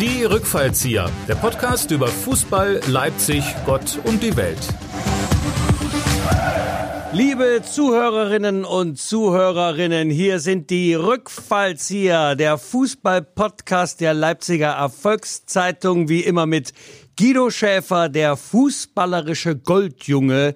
Die Rückfallzieher, der Podcast über Fußball, Leipzig, Gott und die Welt. Liebe Zuhörerinnen und Zuhörerinnen, hier sind die Rückfallzieher, der Fußball-Podcast der Leipziger Erfolgszeitung, wie immer mit Guido Schäfer, der fußballerische Goldjunge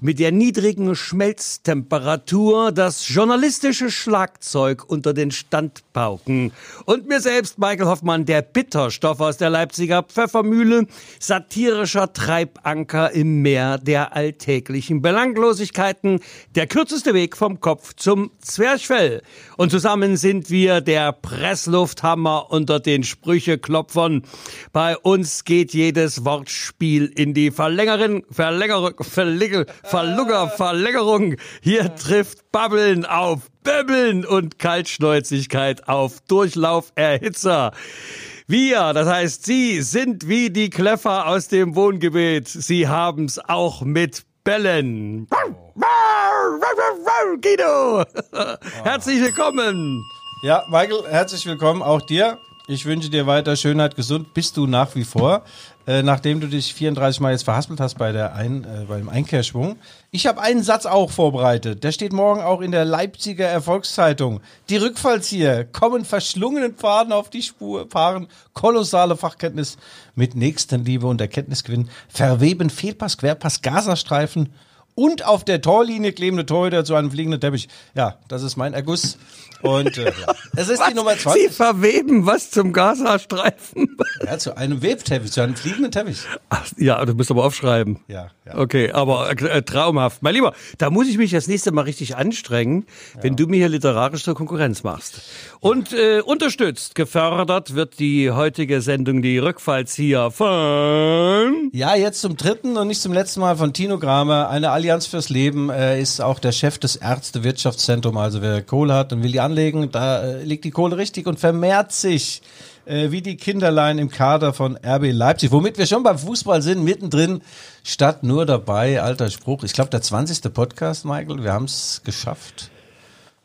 mit der niedrigen Schmelztemperatur, das journalistische Schlagzeug unter den Standpauken und mir selbst, Michael Hoffmann, der Bitterstoff aus der Leipziger Pfeffermühle, satirischer Treibanker im Meer der alltäglichen Belanglosigkeiten, der kürzeste Weg vom Kopf zum Zwerchfell. Und zusammen sind wir der Presslufthammer unter den Sprücheklopfern. Bei uns geht jedes jedes Wortspiel in die Verlängerin, Verlängerung, Verlängerung, Verlugger, Verlängerung. Hier trifft Babbeln auf Böbbeln und Kaltschnäuzigkeit auf Durchlauferhitzer. Wir, das heißt Sie, sind wie die Kleffer aus dem Wohngebiet. Sie haben's auch mit Bellen. Guido, herzlich willkommen. Ja, Michael, herzlich willkommen auch dir. Ich wünsche dir weiter Schönheit, gesund bist du nach wie vor, äh, nachdem du dich 34 Mal jetzt verhaspelt hast bei der Ein, äh, beim Einkehrschwung. Ich habe einen Satz auch vorbereitet. Der steht morgen auch in der Leipziger Erfolgszeitung. Die Rückfallzieher kommen verschlungenen Pfaden auf die Spur, fahren kolossale Fachkenntnis mit Nächstenliebe und Erkenntnisgewinn, verweben Fehlpass, Querpass, Gazastreifen und auf der Torlinie klebende Torhüter zu einem fliegenden Teppich. Ja, das ist mein Erguss. Und äh, ja. es ist was? die Nummer zwei. Sie verweben was zum Gazastreifen. Ja, zu einem Webteppich, zu einem fliegenden Teppich. Ach, ja, du musst aber aufschreiben. Ja, ja. Okay, aber äh, traumhaft. Mein Lieber, da muss ich mich das nächste Mal richtig anstrengen, ja. wenn du mir hier literarisch zur Konkurrenz machst. Und äh, unterstützt, gefördert wird die heutige Sendung die Rückfallzieher von... Ja, jetzt zum dritten und nicht zum letzten Mal von Tino Kramer, eine Allianz fürs Leben. Er ist auch der Chef des Ärztewirtschaftszentrums, also wer Kohle hat und will die anlegen, da äh, liegt die Kohle richtig und vermehrt sich äh, wie die Kinderlein im Kader von RB Leipzig. Womit wir schon beim Fußball sind, mittendrin, statt nur dabei, alter Spruch. Ich glaube, der 20. Podcast, Michael, wir haben es geschafft.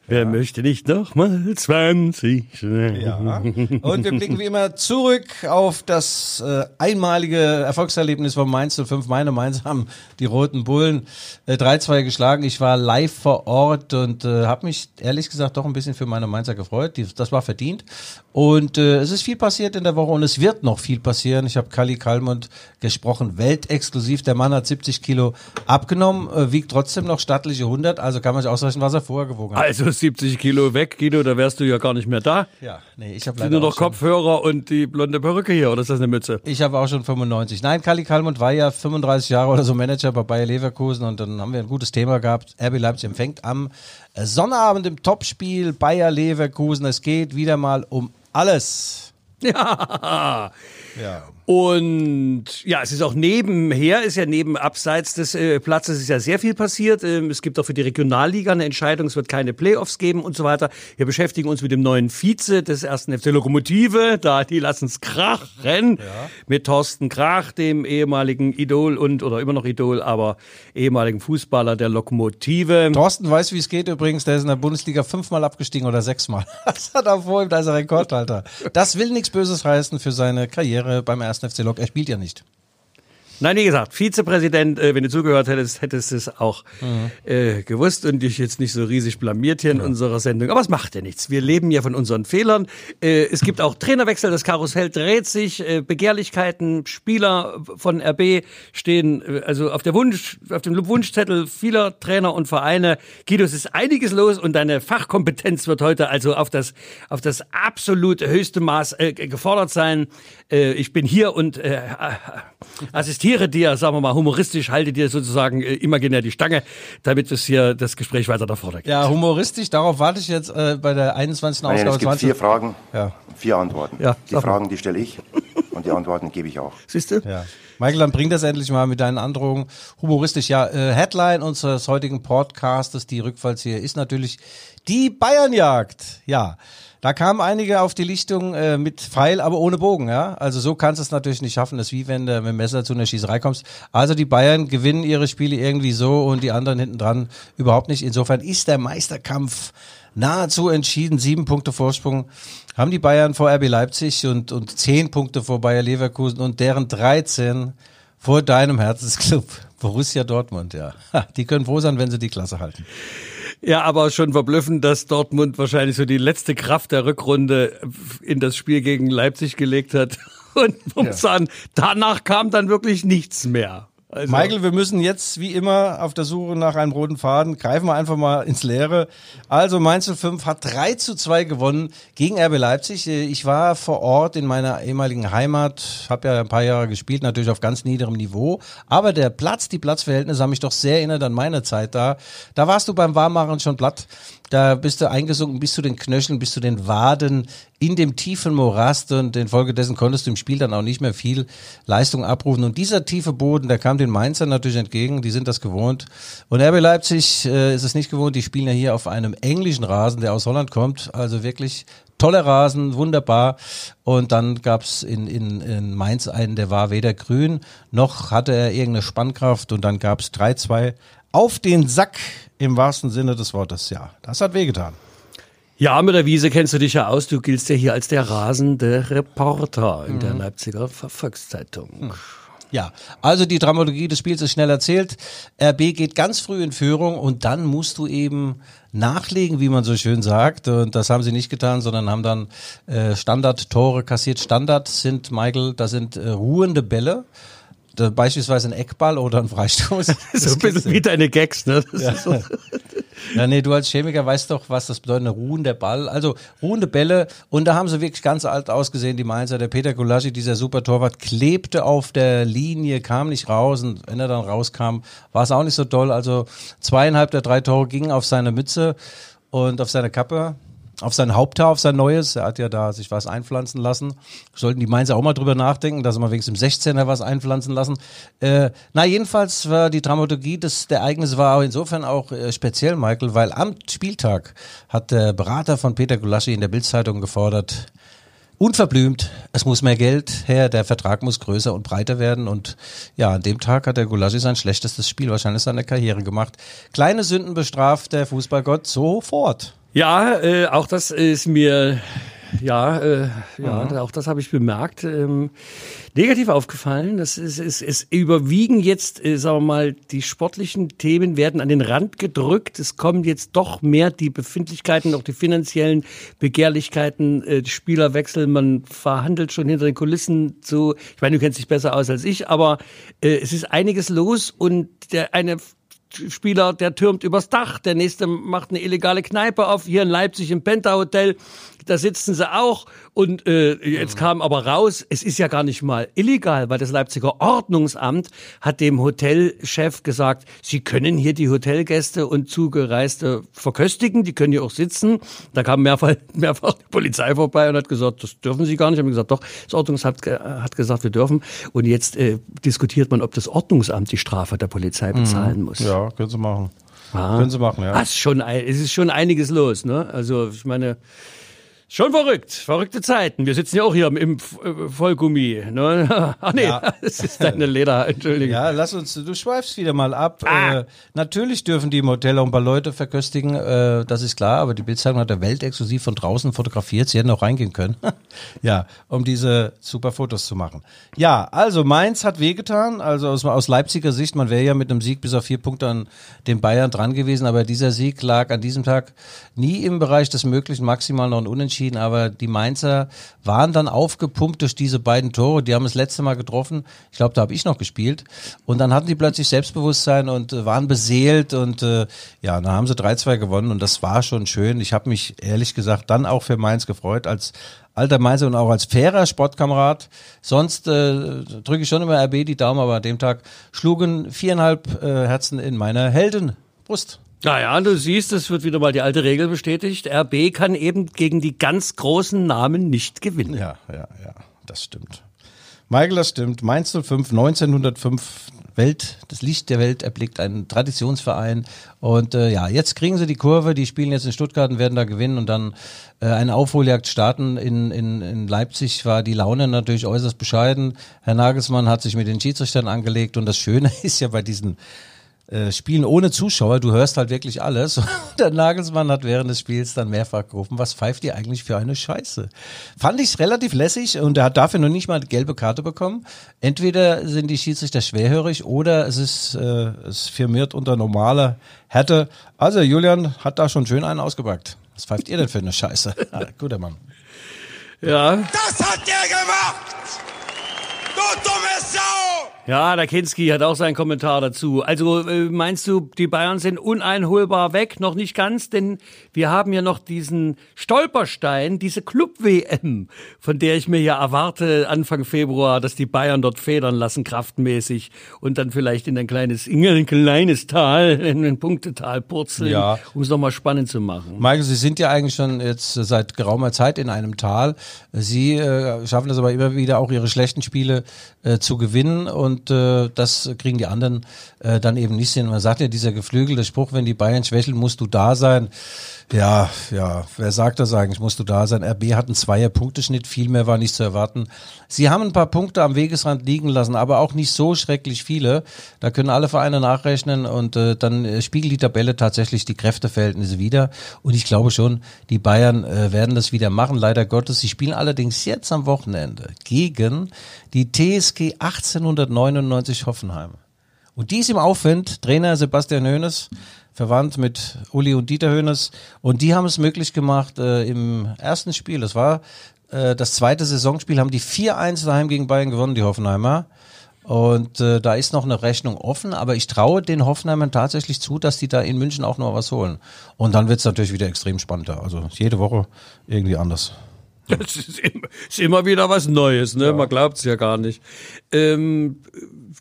Wer möchte nicht nochmal 20? Ja. Und wir blicken wie immer zurück auf das äh, einmalige Erfolgserlebnis von Mainz 05. Meine Mainz haben die Roten Bullen äh, 3-2 geschlagen. Ich war live vor Ort und äh, habe mich ehrlich gesagt doch ein bisschen für meine Mainzer gefreut. Die, das war verdient. Und äh, es ist viel passiert in der Woche und es wird noch viel passieren. Ich habe Kali Kalmund gesprochen, weltexklusiv. Der Mann hat 70 Kilo abgenommen, äh, wiegt trotzdem noch stattliche 100. Also kann man sich ausrechnen, was er vorher gewogen hat. Also 70 Kilo weg, Guido, da wärst du ja gar nicht mehr da. Ja, nee, ich habe leider nur noch Kopfhörer und die blonde Perücke hier, oder ist das eine Mütze? Ich habe auch schon 95. Nein, Kali Kalmund war ja 35 Jahre oder so Manager bei Bayer Leverkusen und dann haben wir ein gutes Thema gehabt. RB Leipzig empfängt am Sonnabend im Topspiel Bayer Leverkusen. Es geht wieder mal um alles. Ja. Ja. Und ja, es ist auch nebenher, ist ja neben abseits des äh, Platzes ist ja sehr viel passiert. Ähm, es gibt auch für die Regionalliga eine Entscheidung, es wird keine Playoffs geben und so weiter. Wir beschäftigen uns mit dem neuen Vize des ersten FC Lokomotive, da die lassen es krachen ja. mit Thorsten Krach, dem ehemaligen Idol und oder immer noch Idol, aber ehemaligen Fußballer der Lokomotive. Thorsten weiß, wie es geht übrigens, der ist in der Bundesliga fünfmal abgestiegen oder sechsmal. Das hat er vor ihm, da ist er Rekordhalter. Das will nichts Böses heißen für seine Karriere beim ersten FC Lok. Er spielt ja nicht. Nein, wie gesagt, Vizepräsident, äh, wenn du zugehört hättest, hättest du es auch mhm. äh, gewusst und dich jetzt nicht so riesig blamiert hier in ja. unserer Sendung. Aber es macht ja nichts. Wir leben ja von unseren Fehlern. Äh, es gibt auch Trainerwechsel, das Karussell dreht sich, äh, Begehrlichkeiten, Spieler von RB stehen äh, also auf der Wunsch, auf dem Wunschzettel vieler Trainer und Vereine. Guido, es ist einiges los und deine Fachkompetenz wird heute also auf das, auf das absolut höchste Maß äh, gefordert sein. Äh, ich bin hier und äh, äh assistiere garantiere dir, sagen wir mal, humoristisch halte dir sozusagen äh, imaginär die Stange, damit es hier das Gespräch weiter nach vorne geht. Ja, humoristisch, darauf warte ich jetzt äh, bei der 21. Nein, Ausgabe. Es gibt 20. vier Fragen, ja. vier Antworten. Ja, die Fragen, die stelle ich und die Antworten gebe ich auch. Siehst du? Ja. Michael, dann bring das endlich mal mit deinen Androhungen humoristisch. Ja, äh, Headline unseres heutigen Podcastes, die Rückfallzieher, ist natürlich die Bayernjagd. Ja. Da kamen einige auf die Lichtung äh, mit Pfeil, aber ohne Bogen, ja. Also so kannst du es natürlich nicht schaffen. Das ist wie wenn du mit dem Messer zu einer Schießerei kommst. Also die Bayern gewinnen ihre Spiele irgendwie so und die anderen hinten dran überhaupt nicht. Insofern ist der Meisterkampf nahezu entschieden, sieben Punkte Vorsprung haben die Bayern vor RB Leipzig und, und zehn Punkte vor Bayer Leverkusen und deren 13 vor deinem Herzensclub Borussia Dortmund, ja. Die können froh sein, wenn sie die Klasse halten. Ja, aber schon verblüffend, dass Dortmund wahrscheinlich so die letzte Kraft der Rückrunde in das Spiel gegen Leipzig gelegt hat. Und muss ja. danach kam dann wirklich nichts mehr. Also. Michael, wir müssen jetzt wie immer auf der Suche nach einem roten Faden. Greifen wir einfach mal ins Leere. Also Mainz 05 hat 3 zu 2 gewonnen gegen RB Leipzig. Ich war vor Ort in meiner ehemaligen Heimat, habe ja ein paar Jahre gespielt, natürlich auf ganz niederem Niveau. Aber der Platz, die Platzverhältnisse haben mich doch sehr erinnert an meine Zeit da. Da warst du beim Warmmachen schon platt. Da bist du eingesunken bis zu den Knöcheln, bis zu den Waden in dem tiefen Morast und infolgedessen konntest du im Spiel dann auch nicht mehr viel Leistung abrufen. Und dieser tiefe Boden, der kam den Mainzern natürlich entgegen, die sind das gewohnt. Und RB Leipzig äh, ist es nicht gewohnt, die spielen ja hier auf einem englischen Rasen, der aus Holland kommt, also wirklich toller Rasen, wunderbar. Und dann gab's in, in, in Mainz einen, der war weder grün, noch hatte er irgendeine Spannkraft. Und dann gab's 3-2 auf den Sack im wahrsten Sinne des Wortes. Ja, das hat wehgetan. Ja, mit der Wiese kennst du dich ja aus. Du giltst ja hier als der rasende Reporter in mhm. der Leipziger Volkszeitung. Mhm. Ja, also die Dramaturgie des Spiels ist schnell erzählt. RB geht ganz früh in Führung und dann musst du eben nachlegen, wie man so schön sagt. Und das haben sie nicht getan, sondern haben dann äh, Standard-Tore kassiert. Standard sind, Michael, das sind äh, ruhende Bälle beispielsweise ein Eckball oder ein Freistoß. so ein bisschen wie deine Gags, ne? Ja. So. ja, nee, du als Chemiker weißt doch, was das bedeutet, eine ruhende Ball. Also ruhende Bälle und da haben sie wirklich ganz alt ausgesehen, die Mainzer. Der Peter Gulaschi, dieser super Torwart, klebte auf der Linie, kam nicht raus und wenn er dann rauskam, war es auch nicht so toll. Also zweieinhalb der drei Tore gingen auf seine Mütze und auf seine Kappe auf sein Haupthaar, auf sein neues. Er hat ja da sich was einpflanzen lassen. Sollten die Mainzer auch mal drüber nachdenken, dass sie mal wenigstens im 16er was einpflanzen lassen. Äh, na, jedenfalls war die Dramaturgie des der Ereignisse war insofern auch äh, speziell, Michael, weil am Spieltag hat der Berater von Peter Gulaschi in der Bildzeitung gefordert, unverblümt, es muss mehr Geld her, der Vertrag muss größer und breiter werden und ja, an dem Tag hat der Gulaschi sein schlechtestes Spiel wahrscheinlich seiner Karriere gemacht. Kleine Sünden bestraft der Fußballgott sofort. Ja, äh, auch das ist mir ja, äh, ja, mhm. auch das habe ich bemerkt. Ähm, negativ aufgefallen. Das ist, es, es überwiegen jetzt, äh, sagen wir mal, die sportlichen Themen werden an den Rand gedrückt. Es kommen jetzt doch mehr die Befindlichkeiten, auch die finanziellen Begehrlichkeiten, äh, Spielerwechsel. Man verhandelt schon hinter den Kulissen so. Ich meine, du kennst dich besser aus als ich, aber äh, es ist einiges los und der eine Spieler, der türmt übers Dach, der nächste macht eine illegale Kneipe auf, hier in Leipzig im Penta Hotel da sitzen sie auch. Und äh, jetzt kam aber raus, es ist ja gar nicht mal illegal, weil das Leipziger Ordnungsamt hat dem Hotelchef gesagt, sie können hier die Hotelgäste und Zugereiste verköstigen, die können hier auch sitzen. Da kam mehrfach, mehrfach die Polizei vorbei und hat gesagt, das dürfen sie gar nicht. Haben gesagt, doch, das Ordnungsamt hat gesagt, wir dürfen. Und jetzt äh, diskutiert man, ob das Ordnungsamt die Strafe der Polizei bezahlen mhm. muss. Ja, können sie machen. Ah. Können sie machen, ja. Ist schon, es ist schon einiges los, ne? Also ich meine, Schon verrückt, verrückte Zeiten. Wir sitzen ja auch hier im, im äh, Vollgummi. Ne? Ach nee, ja. das ist deine Leder, Entschuldigung. Ja, lass uns, du schweifst wieder mal ab. Ah. Äh, natürlich dürfen die im Hotel auch ein paar Leute verköstigen, äh, das ist klar, aber die Bildzeitung hat der Welt exklusiv von draußen fotografiert. Sie hätten auch reingehen können. ja, um diese super Fotos zu machen. Ja, also Mainz hat wehgetan. Also aus, aus Leipziger Sicht, man wäre ja mit einem Sieg bis auf vier Punkte an den Bayern dran gewesen, aber dieser Sieg lag an diesem Tag nie im Bereich des Möglichen, maximal noch ein Unentschieden unentschieden, aber die Mainzer waren dann aufgepumpt durch diese beiden Tore. Die haben das letzte Mal getroffen. Ich glaube, da habe ich noch gespielt. Und dann hatten die plötzlich Selbstbewusstsein und äh, waren beseelt und äh, ja, dann haben sie 3-2 gewonnen und das war schon schön. Ich habe mich ehrlich gesagt dann auch für Mainz gefreut als alter Mainzer und auch als fairer Sportkamerad. Sonst äh, drücke ich schon immer RB die Daumen, aber an dem Tag schlugen viereinhalb äh, Herzen in meiner Heldenbrust. Naja, du siehst, es wird wieder mal die alte Regel bestätigt. RB kann eben gegen die ganz großen Namen nicht gewinnen. Ja, ja, ja, das stimmt. Michael, das stimmt. Mainz 05, 1905, Welt, das Licht der Welt erblickt, ein Traditionsverein. Und äh, ja, jetzt kriegen sie die Kurve, die spielen jetzt in Stuttgart und werden da gewinnen und dann äh, eine Aufholjagd starten. In, in, in Leipzig war die Laune natürlich äußerst bescheiden. Herr Nagelsmann hat sich mit den Schiedsrichtern angelegt und das Schöne ist ja bei diesen äh, spielen ohne Zuschauer, du hörst halt wirklich alles. Und der Nagelsmann hat während des Spiels dann mehrfach gerufen, was pfeift ihr eigentlich für eine Scheiße? Fand ich relativ lässig und er hat dafür noch nicht mal eine gelbe Karte bekommen. Entweder sind die Schiedsrichter schwerhörig oder es ist äh, es firmiert unter normaler Härte. Also Julian hat da schon schön einen ausgepackt. Was pfeift ihr denn für eine Scheiße? Ah, guter Mann. Ja. Das hat der gemacht! Du dumme Sau! Ja, der Kinski hat auch seinen Kommentar dazu. Also äh, meinst du, die Bayern sind uneinholbar weg? Noch nicht ganz, denn wir haben ja noch diesen Stolperstein, diese Club-WM, von der ich mir ja erwarte Anfang Februar, dass die Bayern dort federn lassen, kraftmäßig und dann vielleicht in ein kleines, in ein kleines Tal, in ein Punktetal purzeln, Ja. um es nochmal spannend zu machen. Michael, Sie sind ja eigentlich schon jetzt seit geraumer Zeit in einem Tal. Sie äh, schaffen es aber immer wieder auch Ihre schlechten Spiele äh, zu gewinnen und äh, das kriegen die anderen äh, dann eben nicht hin. Man sagt ja dieser geflügelte Spruch, wenn die Bayern schwächeln, musst du da sein. Ja, ja, wer sagt das eigentlich? Musst du da sein? RB hat einen Zweier-Punkteschnitt, viel mehr war nicht zu erwarten. Sie haben ein paar Punkte am Wegesrand liegen lassen, aber auch nicht so schrecklich viele. Da können alle Vereine nachrechnen und äh, dann äh, spiegelt die Tabelle tatsächlich die Kräfteverhältnisse wieder. Und ich glaube schon, die Bayern äh, werden das wieder machen, leider Gottes. Sie spielen allerdings jetzt am Wochenende gegen die TSG 1899 Hoffenheim. Und die ist im Aufwind, Trainer Sebastian Hoeneß, verwandt mit Uli und Dieter Hoeneß. Und die haben es möglich gemacht äh, im ersten Spiel. Das war äh, das zweite Saisonspiel, haben die 4-1 daheim gegen Bayern gewonnen, die Hoffenheimer. Und äh, da ist noch eine Rechnung offen, aber ich traue den Hoffenheimern tatsächlich zu, dass die da in München auch noch was holen. Und dann wird es natürlich wieder extrem spannender. Also jede Woche irgendwie anders. Das ist immer, ist immer wieder was Neues, ne? Man glaubt es ja gar nicht. Ähm,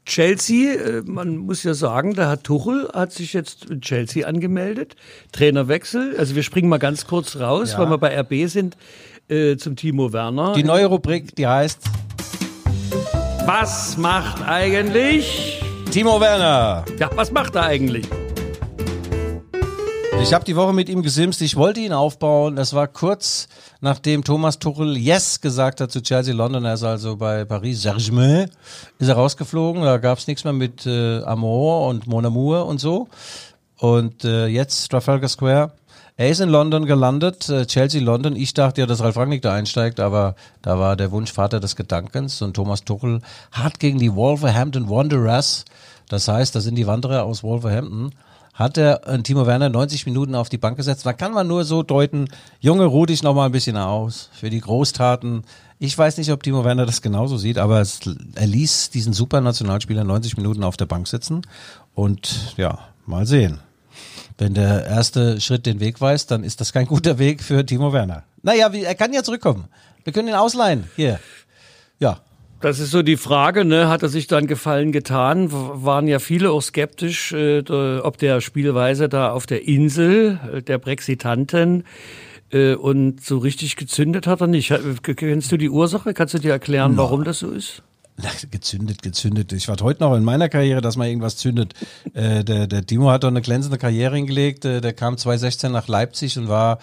Chelsea, äh, man muss ja sagen, da hat Tuchel hat sich jetzt in Chelsea angemeldet. Trainerwechsel. Also wir springen mal ganz kurz raus, Ja. weil wir bei RB sind, äh, zum Timo Werner. Die neue Rubrik, die heißt was macht eigentlich? Timo Werner. Ja, was macht er eigentlich? Ich habe die Woche mit ihm gesimst. Ich wollte ihn aufbauen. Das war kurz nachdem Thomas Tuchel Yes gesagt hat zu Chelsea London. Er ist also bei Paris Saint-Germain. Ist er rausgeflogen. Da gab es nichts mehr mit äh, Amour und Mon Amour und so. Und äh, jetzt Trafalgar Square. Er ist in London gelandet, äh, Chelsea London. Ich dachte ja, dass Ralf Rangnick da einsteigt, aber da war der Wunsch Vater des Gedankens und Thomas Tuchel hat gegen die Wolverhampton Wanderers, das heißt, das sind die Wanderer aus Wolverhampton, hat er äh, Timo Werner 90 Minuten auf die Bank gesetzt. Da kann man nur so deuten, Junge, ruh dich noch mal ein bisschen aus für die Großtaten. Ich weiß nicht, ob Timo Werner das genauso sieht, aber es, er ließ diesen super Nationalspieler 90 Minuten auf der Bank sitzen und ja, mal sehen. Wenn der erste Schritt den Weg weist, dann ist das kein guter Weg für Timo Werner. Naja, er kann ja zurückkommen. Wir können ihn ausleihen. Hier. Ja. Das ist so die Frage, ne? Hat er sich dann Gefallen getan? Waren ja viele auch skeptisch, äh, ob der Spielweise da auf der Insel äh, der Brexitanten äh, und so richtig gezündet hat er nicht. Kennst du die Ursache? Kannst du dir erklären, warum das so ist? Gezündet, gezündet. Ich war heute noch in meiner Karriere, dass mal irgendwas zündet. Äh, der, der Timo hat doch eine glänzende Karriere hingelegt. Äh, der kam 2016 nach Leipzig und war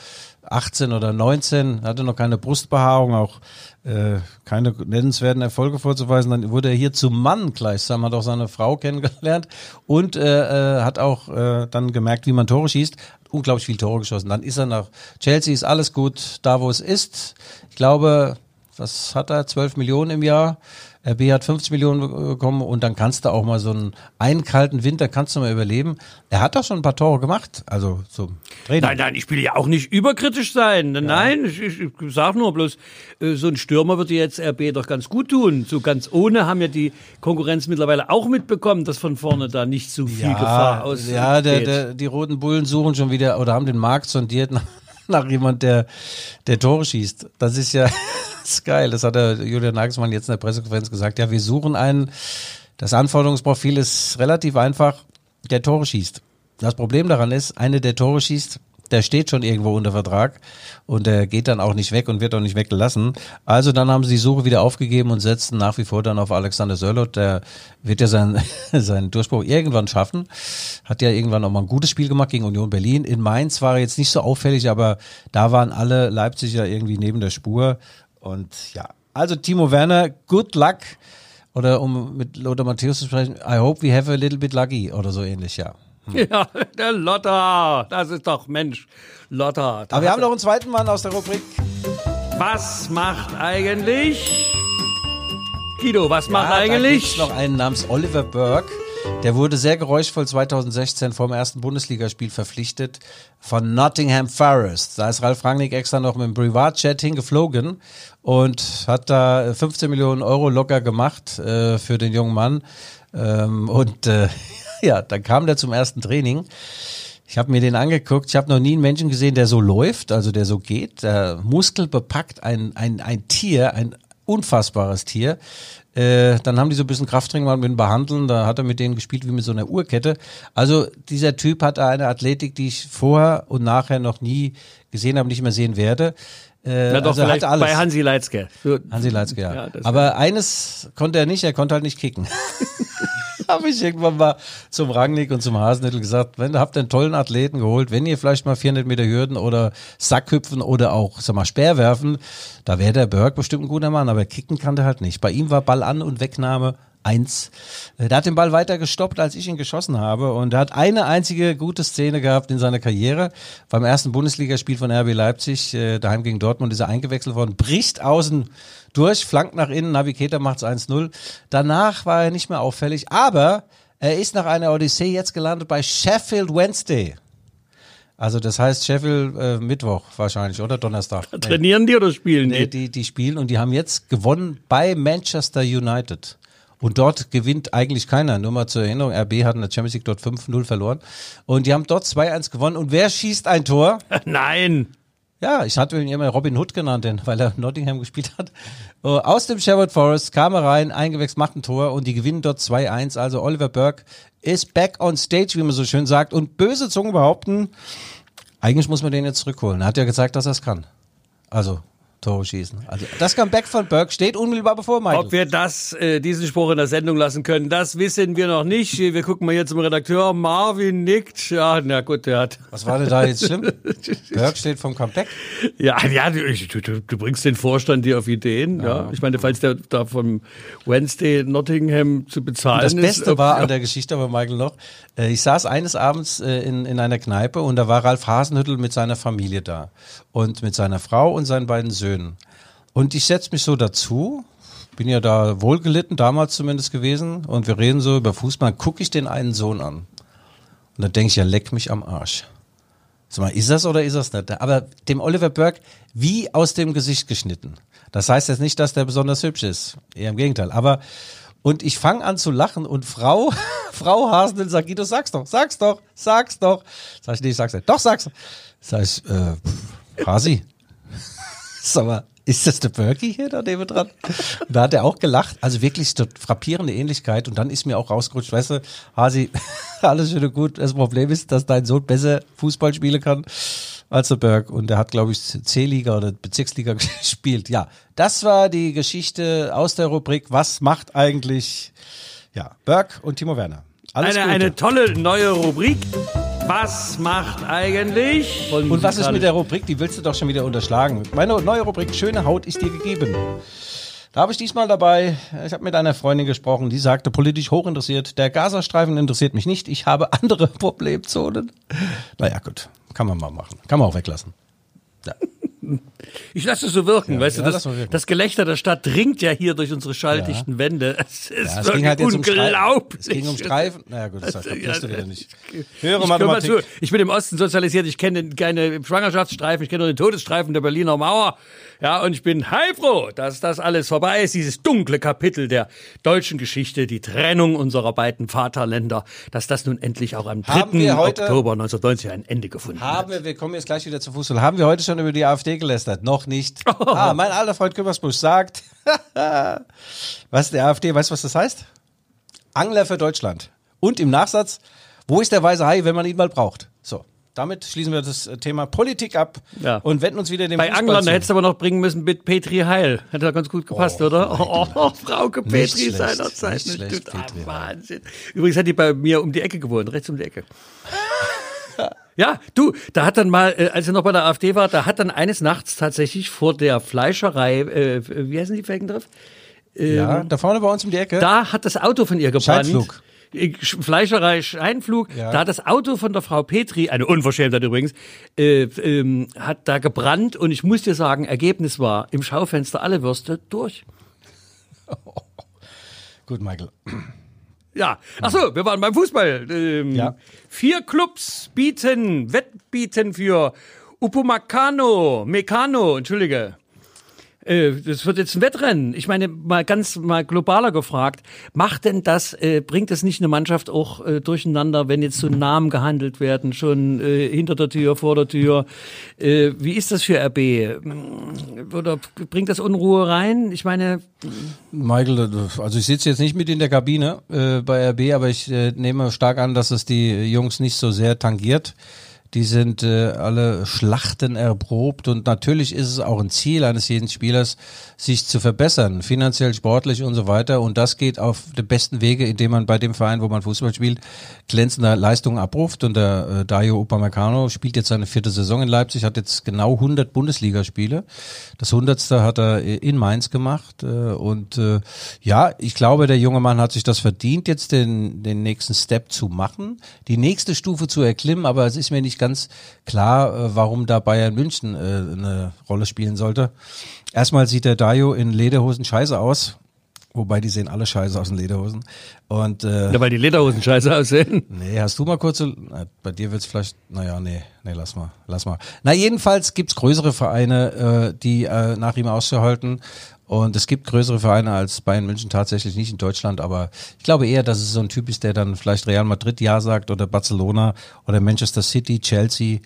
18 oder 19, hatte noch keine Brustbehaarung, auch äh, keine nennenswerten Erfolge vorzuweisen. Dann wurde er hier zum Mann gleichsam, hat auch seine Frau kennengelernt und äh, äh, hat auch äh, dann gemerkt, wie man Tore schießt. Unglaublich viel Tore geschossen. Dann ist er nach Chelsea, ist alles gut da, wo es ist. Ich glaube, was hat er? 12 Millionen im Jahr. RB hat 50 Millionen bekommen und dann kannst du auch mal so einen, einen kalten Winter kannst du mal überleben. Er hat doch schon ein paar Tore gemacht, also so Trainer. Nein, nein, ich will ja auch nicht überkritisch sein. Nein, ich, ich, ich sag nur bloß, äh, so ein Stürmer würde jetzt RB doch ganz gut tun. So ganz ohne haben ja die Konkurrenz mittlerweile auch mitbekommen, dass von vorne da nicht so viel Gefahr aus. Ja, der, der, die roten Bullen suchen schon wieder oder haben den Markt sondiert nach, nach jemand, der, der Tore schießt. Das ist ja ist geil. Das hat der Julian Nagelsmann jetzt in der Pressekonferenz gesagt. Ja, wir suchen einen. Das Anforderungsprofil ist relativ einfach. Der Tore schießt. Das Problem daran ist, eine der Tore schießt, der steht schon irgendwo unter Vertrag und der geht dann auch nicht weg und wird auch nicht weggelassen. Also dann haben sie die Suche wieder aufgegeben und setzen nach wie vor dann auf Alexander Sörlot. Der wird ja seinen, seinen Durchbruch irgendwann schaffen. Hat ja irgendwann auch mal ein gutes Spiel gemacht gegen Union Berlin. In Mainz war er jetzt nicht so auffällig, aber da waren alle Leipziger irgendwie neben der Spur. Und ja, also Timo Werner, good luck. Oder um mit Lothar Matthäus zu sprechen, I hope we have a little bit lucky oder so ähnlich, ja. Hm. Ja, der Lotter, das ist doch Mensch, Lotter. Aber wir haben noch einen zweiten Mann aus der Rubrik. Was macht eigentlich? Guido, was ja, macht eigentlich? Da noch einen namens Oliver Burke. Der wurde sehr geräuschvoll 2016 vom ersten Bundesligaspiel verpflichtet von Nottingham Forest. Da ist Ralf Rangnick extra noch mit dem Privatjet hingeflogen und hat da 15 Millionen Euro locker gemacht äh, für den jungen Mann. Ähm, und äh, ja, dann kam der zum ersten Training. Ich habe mir den angeguckt. Ich habe noch nie einen Menschen gesehen, der so läuft, also der so geht. Der muskelbepackt, ein, ein, ein Tier, ein unfassbares Tier. Äh, dann haben die so ein bisschen Krafttraining gemacht mit dem Behandeln. Da hat er mit denen gespielt wie mit so einer Uhrkette. Also dieser Typ hat eine Athletik, die ich vorher und nachher noch nie gesehen habe, nicht mehr sehen werde. Äh, Na doch, also vielleicht bei Hansi Leitzke. Hansi Leitzke, ja. ja Aber eines konnte er nicht, er konnte halt nicht kicken. habe ich irgendwann mal zum Rangnick und zum Hasenhüttel gesagt, wenn ihr habt einen tollen Athleten geholt, wenn ihr vielleicht mal 400 Meter Hürden oder Sackhüpfen oder auch, sag mal, Speer werfen, da wäre der Berg bestimmt ein guter Mann, aber kicken kann der halt nicht. Bei ihm war Ball an und Wegnahme eins. Äh, der hat den Ball weiter gestoppt, als ich ihn geschossen habe. Und er hat eine einzige gute Szene gehabt in seiner Karriere. Beim ersten Bundesligaspiel von RB Leipzig, äh, daheim gegen Dortmund, ist er eingewechselt worden, bricht außen durch, flankt nach innen, Navigator macht's 1-0. Danach war er nicht mehr auffällig, aber er ist nach einer Odyssee jetzt gelandet bei Sheffield Wednesday. Also das heißt Sheffield äh, Mittwoch wahrscheinlich oder Donnerstag. Trainieren die oder spielen die? Nee, die, die spielen und die haben jetzt gewonnen bei Manchester United. Und dort gewinnt eigentlich keiner. Nur mal zur Erinnerung, RB hat in der Champions League dort 5-0 verloren. Und die haben dort 2-1 gewonnen. Und wer schießt ein Tor? Nein. Ja, ich hatte ihn immer Robin Hood genannt, denn, weil er Nottingham gespielt hat. Uh, aus dem Sherwood Forest kam er rein, eingewechselt, macht ein Tor und die gewinnen dort 2-1. Also Oliver Burke ist back on stage, wie man so schön sagt. Und böse Zungen behaupten, eigentlich muss man den jetzt zurückholen. Er hat ja gesagt, dass er es kann. Also Tore schießen. Also das Comeback von Burke steht unmittelbar bevor, Michael. Ob wir das, äh, diesen Spruch in der Sendung lassen können, das wissen wir noch nicht. Wir gucken mal jetzt zum Redakteur. Marvin nickt. Ja, na gut, der hat. Was war denn da jetzt schlimm? Burke steht vom Comeback? Ja, ja, du, du, du bringst den Vorstand hier auf Ideen. Ja, ja. Ich meine, falls der da vom Wednesday Nottingham zu bezahlen ist. Das Beste war an der Geschichte aber, Michael, noch, äh, ich saß eines Abends äh, in, in einer Kneipe und da war Ralf Hasenhüttel mit seiner Familie da und mit seiner Frau und seinen beiden Söhnen. Und ich setze mich so dazu, bin ja da wohlgelitten, damals zumindest gewesen, und wir reden so über Fußball, gucke ich den einen Sohn an. Und dann denke ich, ja, leck mich am Arsch. Sag mal, ist das oder ist das nicht? Aber dem Oliver Burke wie aus dem Gesicht geschnitten. Das heißt jetzt nicht, dass der besonders hübsch ist. Eher im Gegenteil. Aber, und ich fange an zu lachen und Frau, Frau Hasenel sagt, Guido, sag's doch, sag's doch, sag's doch. Sag ich, nee, sag's nicht. Doch, sag's. Sag ich, äh, Hasi, sag mal, ist das der Berkey hier da neben dran? Und da hat er auch gelacht. Also wirklich so frappierende Ähnlichkeit. Und dann ist mir auch rausgerutscht, weißt du, Hasi, alles schön und gut. Das Problem ist, dass dein Sohn besser Fußball spielen kann als der Berg. Und er hat, glaube ich, C-Liga oder Bezirksliga gespielt. Ja, das war die Geschichte aus der Rubrik Was macht eigentlich, ja, Berg und Timo Werner. Alles eine, eine tolle neue Rubrik. Was macht eigentlich? Und was ist mit der Rubrik? Die willst du doch schon wieder unterschlagen. Meine neue Rubrik Schöne Haut ist dir gegeben. Da habe ich diesmal dabei, ich habe mit einer Freundin gesprochen, die sagte, politisch hochinteressiert, der Gazastreifen interessiert mich nicht, ich habe andere Problemzonen. Naja, gut, kann man mal machen. Kann man auch weglassen. Ja. Ich lasse es so wirken, ja, weißt ja, du, das, das, Gelächter der Stadt dringt ja hier durch unsere schalldichten ja. Wände. Es ist ja, es ging halt unglaublich. es ging um Streifen. Naja gut, das heißt, kapierst du wieder nicht. Höre ich, Mathematik. Zu, ich bin im Osten sozialisiert, ich kenne keine Schwangerschaftsstreifen, ich kenne nur den Todesstreifen der Berliner Mauer. Ja, und ich bin heilfroh, dass das alles vorbei ist, dieses dunkle Kapitel der deutschen Geschichte, die Trennung unserer beiden Vaterländer, dass das nun endlich auch am 3. Oktober 1990 ein Ende gefunden haben hat. Haben wir, wir kommen jetzt gleich wieder zu Fußball, haben wir heute schon über die AfD gelästert? Noch nicht. Oh. Ah, mein alter Freund Kümmersbusch sagt, was der AfD, weißt du, was das heißt? Angler für Deutschland. Und im Nachsatz, wo ist der weiße Hai, wenn man ihn mal braucht? So. Damit schließen wir das Thema Politik ab ja. und wenden uns wieder dem Bei Anglern zu. hättest du aber noch bringen müssen mit Petri Heil. Hätte da ganz gut gepasst, oh, oder? Oh, oh, Frauke Petri seinerzeit. Wahnsinn. Übrigens hat die bei mir um die Ecke gewohnt, rechts um die Ecke. Ja, du, da hat dann mal, äh, als er noch bei der AfD war, da hat dann eines Nachts tatsächlich vor der Fleischerei, äh, wie heißen die Felgendriff? ja, da vorne bei uns um die Ecke. Da hat das Auto von ihr gebrannt. Scheinflug. Fleischerei Scheinflug, ja. da hat das Auto von der Frau Petri, eine Unverschämtheit übrigens, äh, ähm, hat da gebrannt und ich muss dir sagen, Ergebnis war im Schaufenster alle Würste durch. Gut, Michael. Ja, ach so, wir waren beim Fußball. Ähm, ja. Vier Clubs bieten, Wettbieten für Upumacano, Mecano, entschuldige. Äh, das wird jetzt ein Wettrennen. Ich meine, mal ganz mal globaler gefragt, macht denn das, äh, bringt es nicht eine Mannschaft auch äh, durcheinander, wenn jetzt so Namen gehandelt werden, schon äh, hinter der Tür, vor der Tür? Äh, wie ist das für RB? Hm, oder bringt das Unruhe rein? Ich meine. Michael, also ich sitze jetzt nicht mit in der Kabine äh, bei RB, aber ich äh, nehme stark an, dass es die Jungs nicht so sehr tangiert. Die sind äh, alle Schlachten erprobt und natürlich ist es auch ein Ziel eines jeden Spielers, sich zu verbessern, finanziell, sportlich und so weiter. Und das geht auf den besten Wege, indem man bei dem Verein, wo man Fußball spielt, glänzende Leistungen abruft. Und der äh, Dario Upamecano spielt jetzt seine vierte Saison in Leipzig, hat jetzt genau 100 Bundesligaspiele. Das hundertste hat er in Mainz gemacht. Äh, und äh, ja, ich glaube, der junge Mann hat sich das verdient, jetzt den, den nächsten Step zu machen, die nächste Stufe zu erklimmen. Aber es ist mir nicht ganz klar, äh, warum da Bayern München äh, eine Rolle spielen sollte. Erstmal sieht der Dayo in Lederhosen scheiße aus. Wobei die sehen alle scheiße aus in Lederhosen. Und, äh, ja, weil die Lederhosen scheiße aussehen. Nee, hast du mal kurz so, bei dir wird's vielleicht, naja, nee, nee, lass mal, lass mal. Na, jedenfalls gibt's größere Vereine, äh, die äh, nach ihm auszuhalten. Und es gibt größere Vereine als Bayern München tatsächlich nicht in Deutschland, aber ich glaube eher, dass es so ein Typ ist, der dann vielleicht Real Madrid Ja sagt oder Barcelona oder Manchester City, Chelsea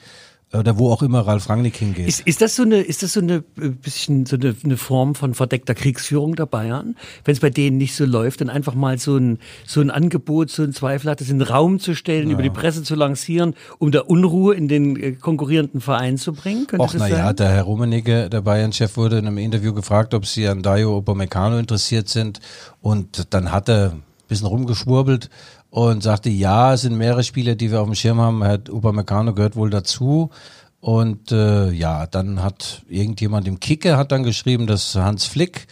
oder wo auch immer Ralf Rangnick hingeht. Ist, ist das so eine, ist das so eine äh, bisschen so eine, eine Form von verdeckter Kriegsführung der Bayern? Wenn es bei denen nicht so läuft, dann einfach mal so ein, so ein Angebot, so ein Zweifel hat, das in den Raum zu stellen, ja. über die Presse zu lancieren, um der Unruhe in den äh, konkurrierenden Verein zu bringen? Könnte Och, naja, der Herr Rummenigge, der Bayern-Chef, wurde in einem Interview gefragt, ob sie an Dayo Upamecano interessiert sind und dann hat er bisschen rumgeschwurbelt und sagte, ja, es sind mehrere Spieler, die wir auf dem Schirm haben. Herr Upamecano gehört wohl dazu. Und äh, ja, dann hat irgendjemand im Kicker hat dann geschrieben, dass Hans Flick,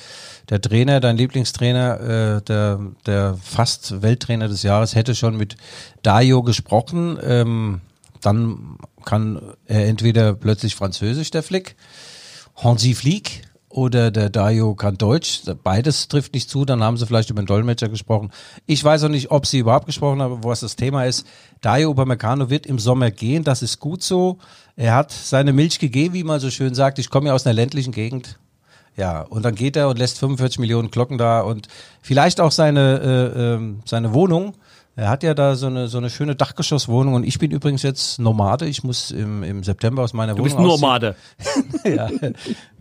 der Trainer, dein Lieblingstrainer, äh, der, der fast Welttrainer des Jahres, hätte schon mit Dayo gesprochen. Ähm, dann kann er entweder plötzlich Französisch, der Flick, Hansi Flick, oder der Dario kann Deutsch. Beides trifft nicht zu. Dann haben sie vielleicht über den Dolmetscher gesprochen. Ich weiß auch nicht, ob sie überhaupt gesprochen haben, was das Thema ist. Dario Upamecano wird im Sommer gehen. Das ist gut so. Er hat seine Milch gegeben, wie man so schön sagt. Ich komme ja aus einer ländlichen Gegend. Ja, und dann geht er und lässt 45 Millionen Glocken da und vielleicht auch seine, äh, äh, seine Wohnung er hat ja da so eine, so eine schöne Dachgeschosswohnung und ich bin übrigens jetzt Nomade. Ich muss im, im September aus meiner du Wohnung. Du bist Nomade. ja,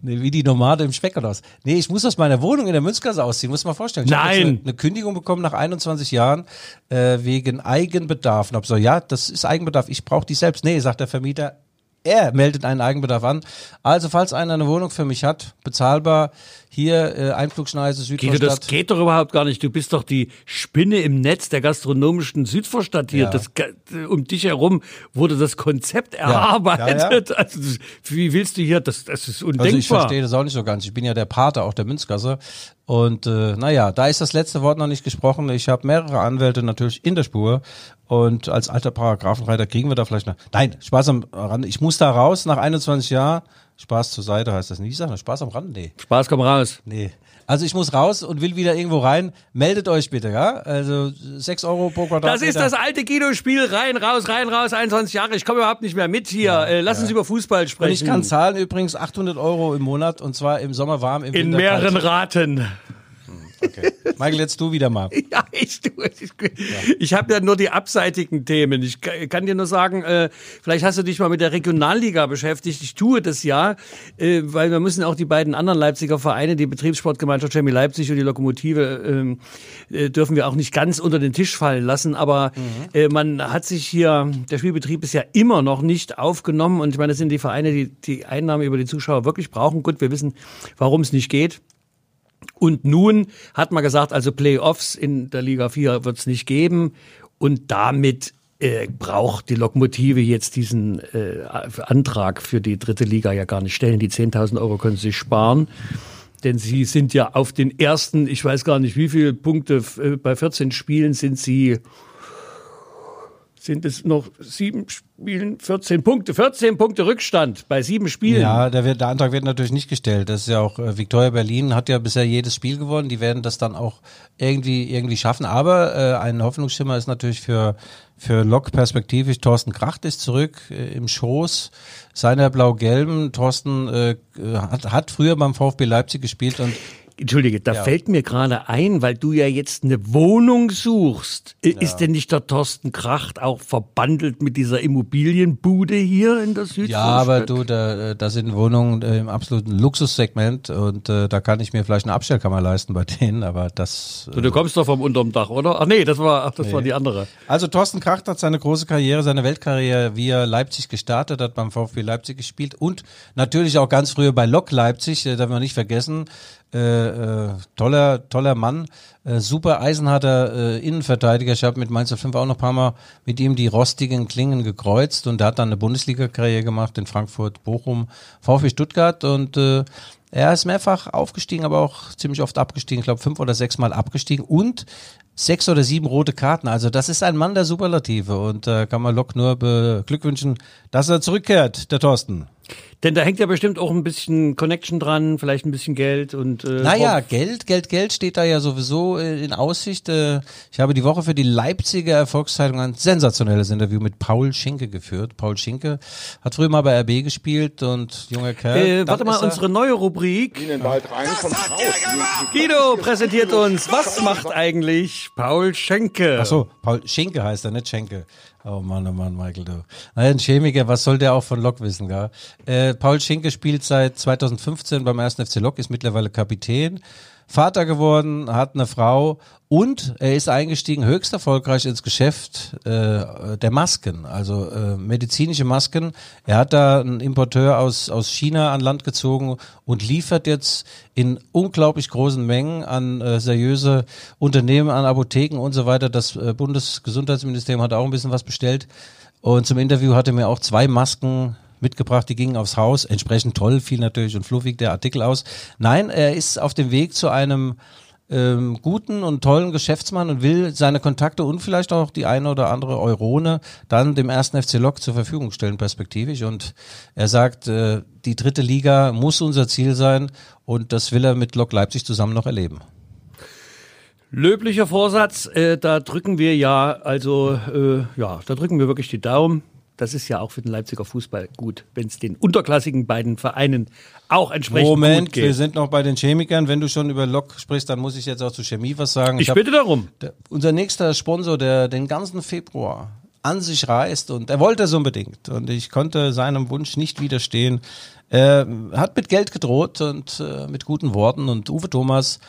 nee, wie die Nomade im Speckglas. Nee, ich muss aus meiner Wohnung in der Münzgasse ausziehen, muss man vorstellen. Ich Nein! Eine, eine, Kündigung bekommen nach 21 Jahren äh, wegen Eigenbedarf. Und hab so, ja, das ist Eigenbedarf, ich brauche die selbst. Nee, sagt der Vermieter, er meldet einen Eigenbedarf an. Also falls einer eine Wohnung für mich hat, bezahlbar, hier äh, Einflugschneise Südvorstadt. Guido, das geht doch überhaupt gar nicht. Du bist doch die Spinne im Netz der gastronomischen Südvorstadt hier. Ja. Das, um dich herum wurde das Konzept erarbeitet. Ja, ja, also, wie willst du hier, das, das ist undenkbar. Also ich verstehe das auch nicht so ganz. Ich bin ja der Pater auch der Münzgasse. Und äh, naja, da ist das letzte Wort noch nicht gesprochen. Ich habe mehrere Anwälte natürlich in der Spur. Und als alter Paragraphenreiter kriegen wir da vielleicht noch. Nein, Spaß am Rande. Ich muss da raus nach 21 Jahren. Spaß zur Seite heißt das nicht. Ich sage Spaß am Rande. Nee. Spaß komm raus. Nee. Also ich muss raus und will wieder irgendwo rein. Meldet euch bitte, ja? Also 6 Euro pro Quadratmeter. Das ist das alte Guido-Spiel. Rein, raus, rein, raus. 21 Jahre. Ich komme überhaupt nicht mehr mit hier. Ja, äh, lass ja. uns über Fußball sprechen. Und ich kann zahlen übrigens 800 Euro im Monat und zwar im Sommer warm, im In mehreren kalt. Raten. Okay. Michael, jetzt du wieder mal. ja, ich tue es. Ich, ich habe ja nur die abseitigen Themen. Ich kann dir nur sagen, äh, vielleicht hast du dich mal mit der Regionalliga beschäftigt. Ich tue das ja, äh, weil wir müssen auch die beiden anderen Leipziger Vereine, die Betriebssportgemeinschaft Chemie Leipzig und die Lokomotive, ähm, äh, dürfen wir auch nicht ganz unter den Tisch fallen lassen. Aber mhm. äh, man hat sich hier, der Spielbetrieb ist ja immer noch nicht aufgenommen. Und ich meine, das sind die Vereine, die die Einnahmen über die Zuschauer wirklich brauchen. Gut, wir wissen, warum es nicht geht. Und nun hat man gesagt, also Playoffs in der Liga 4 wird es nicht geben. Und damit äh, braucht die Lokomotive jetzt diesen äh, Antrag für die dritte Liga ja gar nicht stellen. Die 10.000 Euro können sie sparen. denn sie sind ja auf den ersten, ich weiß gar nicht wie viele Punkte, äh, bei 14 Spielen sind sie sind es noch sieben Spielen, 14 Punkte, 14 Punkte Rückstand bei sieben Spielen. Ja, der, wird, der Antrag wird natürlich nicht gestellt. Das ist ja auch, äh, Victoria Berlin hat ja bisher jedes Spiel gewonnen. Die werden das dann auch irgendwie, irgendwie schaffen. Aber äh, ein Hoffnungsschimmer ist natürlich für, für Lok perspektivisch. Thorsten Kracht ist zurück äh, im Schoß seiner Blau-Gelben. Thorsten äh, hat, hat früher beim VfB Leipzig gespielt und Entschuldige, da ja. fällt mir gerade ein, weil du ja jetzt eine Wohnung suchst. Ja. Ist denn nicht der Thorsten Kracht auch verbandelt mit dieser Immobilienbude hier in der Südstadt? Ja, aber du, da, da sind Wohnungen äh, im absoluten Luxussegment und äh, da kann ich mir vielleicht eine Abstellkammer leisten bei denen, aber das. Äh, du kommst doch vom unterm Dach, oder? Ach nee, das war, ach, das nee. war die andere. Also Thorsten Kracht hat seine große Karriere, seine Weltkarriere via Leipzig gestartet, hat beim VfB Leipzig gespielt und natürlich auch ganz früher bei Lok Leipzig, äh, darf man nicht vergessen. Äh, äh, toller, toller Mann, äh, super eisenharter äh, Innenverteidiger. Ich habe mit Mainz 05 auch noch ein paar Mal mit ihm die rostigen Klingen gekreuzt und er hat dann eine Bundesliga-Karriere gemacht in Frankfurt, Bochum, VfB Stuttgart und äh, er ist mehrfach aufgestiegen, aber auch ziemlich oft abgestiegen. Ich glaube, fünf oder sechs Mal abgestiegen und sechs oder sieben rote Karten. Also das ist ein Mann der Superlative und äh, kann man Lok nur beglückwünschen, dass er zurückkehrt, der Thorsten. Denn da hängt ja bestimmt auch ein bisschen Connection dran, vielleicht ein bisschen Geld und. Äh, naja, Geld, Geld, Geld steht da ja sowieso äh, in Aussicht. Äh, ich habe die Woche für die Leipziger Erfolgszeitung ein sensationelles Interview mit Paul Schinke geführt. Paul Schinke hat früher mal bei RB gespielt und junger Kerl. Äh, warte mal, unsere neue Rubrik. Ihnen bald rein, kommt raus. Guido präsentiert uns, was macht eigentlich Paul Schenke? Ach so, Paul Schinke heißt er, nicht Schenke. Oh Mann, oh Mann, Michael, du. Naja, ein Chemiker, was soll der auch von Lok wissen, gell? Äh, Paul Schinke spielt seit 2015 beim 1. FC Lok, ist mittlerweile Kapitän. Vater geworden, hat eine Frau und er ist eingestiegen höchst erfolgreich ins Geschäft äh, der Masken, also äh, medizinische Masken. Er hat da einen Importeur aus, aus China an Land gezogen und liefert jetzt in unglaublich großen Mengen an äh, seriöse Unternehmen, an Apotheken und so weiter. Das äh, Bundesgesundheitsministerium hat auch ein bisschen was bestellt. Und zum Interview hat er mir auch zwei Masken mitgebracht, die gingen aufs Haus. Entsprechend toll, viel natürlich und fluffig der Artikel aus. Nein, er ist auf dem Weg zu einem ähm, guten und tollen Geschäftsmann und will seine Kontakte und vielleicht auch die eine oder andere Eurone dann dem ersten FC Lok zur Verfügung stellen, perspektivisch. Und er sagt, äh, die dritte Liga muss unser Ziel sein und das will er mit Lok Leipzig zusammen noch erleben. Löblicher Vorsatz, äh, da drücken wir ja, also äh, ja, da drücken wir wirklich die Daumen das ist ja auch für den Leipziger Fußball gut, wenn es den unterklassigen beiden Vereinen auch entsprechend Moment, gut geht. wir sind noch bei den Chemikern. Wenn du schon über Lok sprichst, dann muss ich jetzt auch zu Chemie was sagen. Ich, ich bitte darum. Der, unser nächster Sponsor, der den ganzen Februar an sich reist und er wollte es unbedingt und ich konnte seinem Wunsch nicht widerstehen. Er hat mit Geld gedroht und äh, mit guten Worten und Uwe Thomas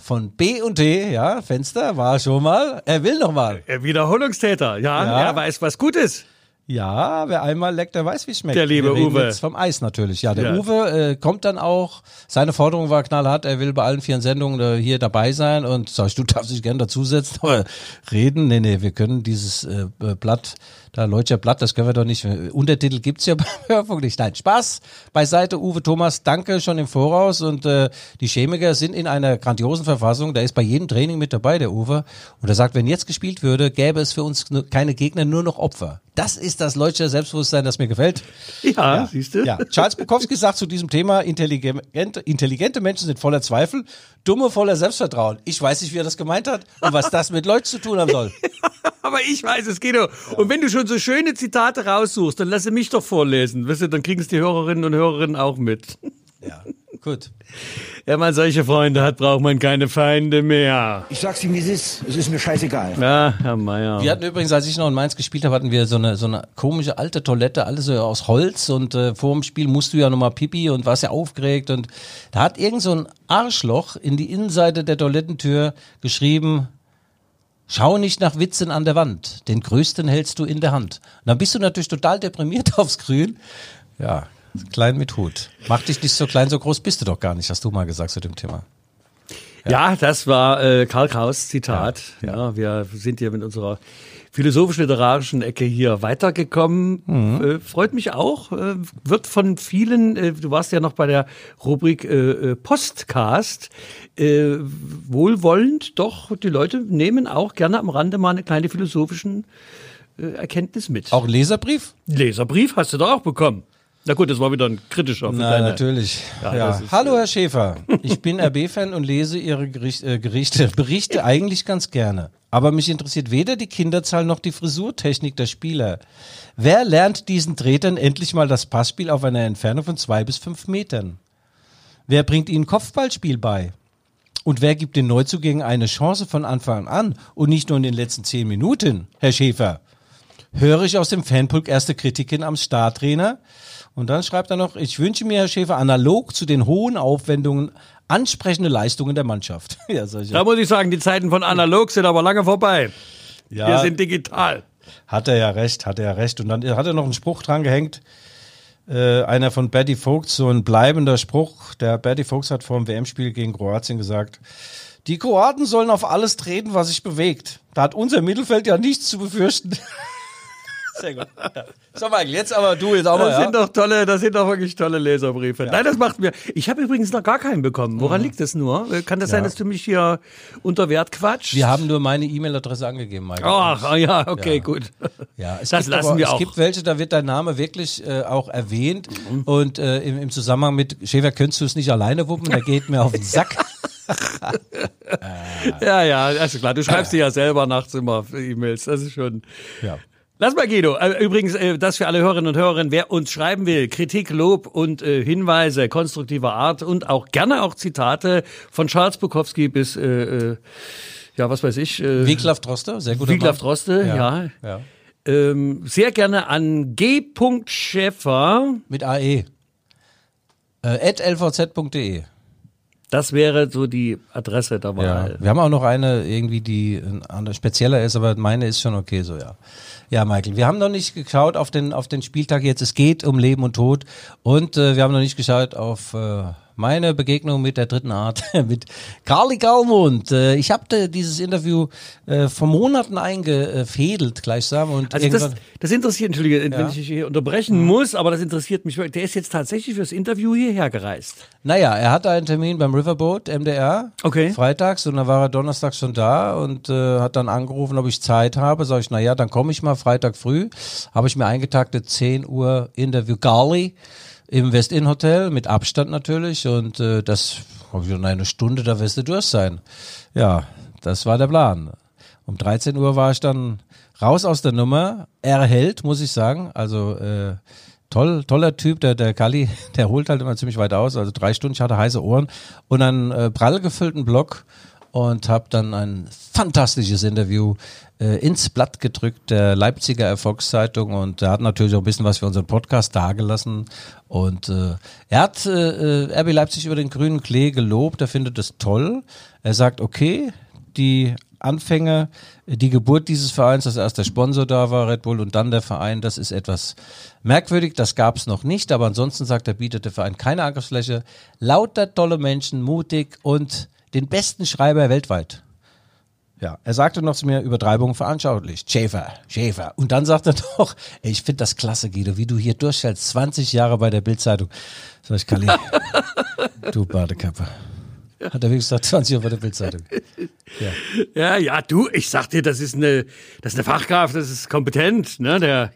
von B und D, ja, Fenster war schon mal. Er will noch mal. Wiederholungstäter, ja, ja. er weiß was Gutes. Ja, wer einmal leckt, der weiß, wie es schmeckt. Der liebe Uwe. Jetzt vom Eis natürlich. Ja, der ja. Uwe äh, kommt dann auch. Seine Forderung war knallhart. Er will bei allen vier Sendungen äh, hier dabei sein und sag ich, du darfst dich gerne dazusetzen, aber reden. Nee, nee, wir können dieses äh, Blatt da Leutscher Blatt, das können wir doch nicht. Untertitel gibt's ja beim Hörfunk nicht. Nein, Spaß beiseite, Uwe Thomas, danke schon im Voraus. Und äh, die Chemiker sind in einer grandiosen Verfassung. Der ist bei jedem Training mit dabei, der Uwe. Und er sagt, wenn jetzt gespielt würde, gäbe es für uns keine Gegner, nur noch Opfer. Das ist das Leutscher Selbstbewusstsein, das mir gefällt. Ja, ja. siehst du? Ja. Charles Bukowski sagt zu diesem Thema, intelligente, intelligente Menschen sind voller Zweifel, dumme voller Selbstvertrauen. Ich weiß nicht, wie er das gemeint hat und was das mit Leuten zu tun haben soll. Aber ich weiß es, Guido. Ja. Und wenn du schon so schöne Zitate raussuchst, dann lasse mich doch vorlesen. Weißt du, dann kriegen es die Hörerinnen und Hörerinnen auch mit. Ja, gut. Wenn man solche Freunde hat, braucht man keine Feinde mehr. Ich sag's ihm, wie es ist. Es ist mir scheißegal. Ja, Herr Meier. Wir hatten übrigens, als ich noch in Mainz gespielt habe, hatten wir so eine, so eine komische alte Toilette, alles so aus Holz und äh, vor dem Spiel musst du ja nochmal pipi und warst ja aufgeregt und da hat irgend so ein Arschloch in die Innenseite der Toilettentür geschrieben, Schau nicht nach Witzen an der Wand, den größten hältst du in der Hand. Und dann bist du natürlich total deprimiert aufs Grün. Ja, klein mit Hut. Mach dich nicht so klein, so groß bist du doch gar nicht, hast du mal gesagt zu dem Thema. Ja, ja das war äh, Karl Kraus Zitat. Ja, ja. ja, wir sind hier mit unserer philosophisch-literarischen Ecke hier weitergekommen. Mhm. Äh, freut mich auch. Äh, wird von vielen, äh, du warst ja noch bei der Rubrik äh, äh, Postcast, äh, wohlwollend, doch die Leute nehmen auch gerne am Rande mal eine kleine philosophischen Erkenntnis mit. Auch Leserbrief? Leserbrief hast du doch auch bekommen. Na gut, das war wieder ein kritischer. Na, deine. natürlich. Ja, ja. Hallo, Herr Schäfer. Ich bin RB-Fan und lese Ihre Gericht, äh, Gerichte, Berichte eigentlich ganz gerne. Aber mich interessiert weder die Kinderzahl noch die Frisurtechnik der Spieler. Wer lernt diesen Tretern endlich mal das Passspiel auf einer Entfernung von zwei bis fünf Metern? Wer bringt ihnen Kopfballspiel bei? Und wer gibt den Neuzugängen eine Chance von Anfang an und nicht nur in den letzten zehn Minuten, Herr Schäfer? Höre ich aus dem Fanpulk erste Kritiken am Startrainer? Und dann schreibt er noch, ich wünsche mir, Herr Schäfer, analog zu den hohen Aufwendungen ansprechende Leistungen der Mannschaft. ja, da muss ich sagen, die Zeiten von analog sind aber lange vorbei. Ja, Wir sind digital. Hat er ja recht, hat er ja recht. Und dann hat er noch einen Spruch dran gehängt, äh, einer von Betty Vogts, so ein bleibender Spruch. Der Betty Vogts hat vor dem WM-Spiel gegen Kroatien gesagt, die Kroaten sollen auf alles treten, was sich bewegt. Da hat unser Mittelfeld ja nichts zu befürchten. Sehr gut. Ja. So, Michael, jetzt aber du jetzt auch das mal. Das ja? sind doch tolle, das sind doch wirklich tolle Leserbriefe. Ja. Nein, das macht mir. Ich habe übrigens noch gar keinen bekommen. Woran mhm. liegt das nur? Kann das sein, dass du mich hier unter Wert quatscht? Wir haben nur meine E-Mail-Adresse angegeben, Michael. Ach, ja, okay, gut. Ja, es das lassen aber, wir auch. Es gibt welche, da wird dein Name wirklich äh, auch erwähnt. Mhm. Und äh, im, im, Zusammenhang mit Schäfer könntest du es nicht alleine wuppen, der geht mir auf den Sack. ja, ja, also klar, du schreibst dir ja selber nachts immer E-Mails, das ist schon. Ja. Lass mal, Guido. Äh, übrigens, äh, das für alle Hörerinnen und Hörer, wer uns schreiben will, Kritik, Lob und äh, Hinweise konstruktiver Art und auch gerne auch Zitate von Charles Bukowski bis, äh, äh, ja, was weiß ich. Äh, Wiglaf Droste, sehr gut. Wiglaf Droste, ja. ja. ja. Ähm, sehr gerne an g. Schäfer. Mit AE. Äh, at lvz.de. Das wäre so die Adresse Wahl. Ja. Wir haben auch noch eine irgendwie, die spezieller ist, aber meine ist schon okay so, ja. Ja, Michael, wir haben noch nicht geschaut auf den, auf den Spieltag jetzt. Es geht um Leben und Tod. Und äh, wir haben noch nicht geschaut auf äh, meine Begegnung mit der dritten Art, mit Carly Galmund. Äh, ich habe dieses Interview äh, vor Monaten eingefädelt, gleichsam. Und also das, das interessiert, Entschuldige, ja. wenn ich dich hier unterbrechen mhm. muss, aber das interessiert mich wirklich. Der ist jetzt tatsächlich fürs Interview hierher gereist. Naja, er hatte einen Termin beim Riverboat, MDR, okay. freitags und dann war er donnerstags schon da und äh, hat dann angerufen, ob ich Zeit habe. Sag ich, naja, dann komme ich mal Freitag früh. Habe ich mir eingetaktet, 10 Uhr Interview Carly im West-Inn Hotel, mit Abstand natürlich. Und äh, das, glaube ich, in einer Stunde, da wirst du durch sein. Ja, das war der Plan. Um 13 Uhr war ich dann raus aus der Nummer. Erhält, muss ich sagen. Also äh, toll, toller Typ, der, der Kali, der holt halt immer ziemlich weit aus. Also drei Stunden, ich hatte heiße Ohren und einen äh, prall gefüllten Block und habe dann ein fantastisches Interview ins Blatt gedrückt der Leipziger Erfolgszeitung und er hat natürlich auch ein bisschen was für unseren Podcast dargelassen und äh, er hat äh, äh RB Leipzig über den grünen Klee gelobt, er findet es toll. Er sagt, okay, die Anfänge, die Geburt dieses Vereins, dass erst der Sponsor da war, Red Bull, und dann der Verein, das ist etwas merkwürdig, das gab es noch nicht, aber ansonsten sagt er, bietet der Verein keine Angriffsfläche, lauter tolle Menschen, mutig und den besten Schreiber weltweit. Ja, er sagte noch zu mir, Übertreibung veranschaulicht. Schäfer, Schäfer. Und dann sagt er doch, ey, ich finde das klasse, Guido, wie du hier durchhältst. 20 Jahre bei der Bildzeitung. Sag ich, Kalli, du Badekappe. Hat er wirklich gesagt, 20 Jahre bei der Bildzeitung. Ja. ja, ja, du, ich sag dir, das ist eine, das ist eine Fachkraft, das ist kompetent, ne, der,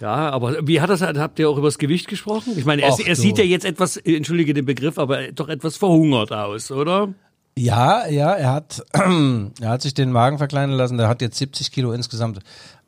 ja, aber wie hat das, habt ihr auch über das Gewicht gesprochen? Ich meine, er, Och, er sieht ja jetzt etwas, entschuldige den Begriff, aber doch etwas verhungert aus, oder? Ja, ja, er hat, er hat sich den Magen verkleinern lassen. Der hat jetzt 70 Kilo insgesamt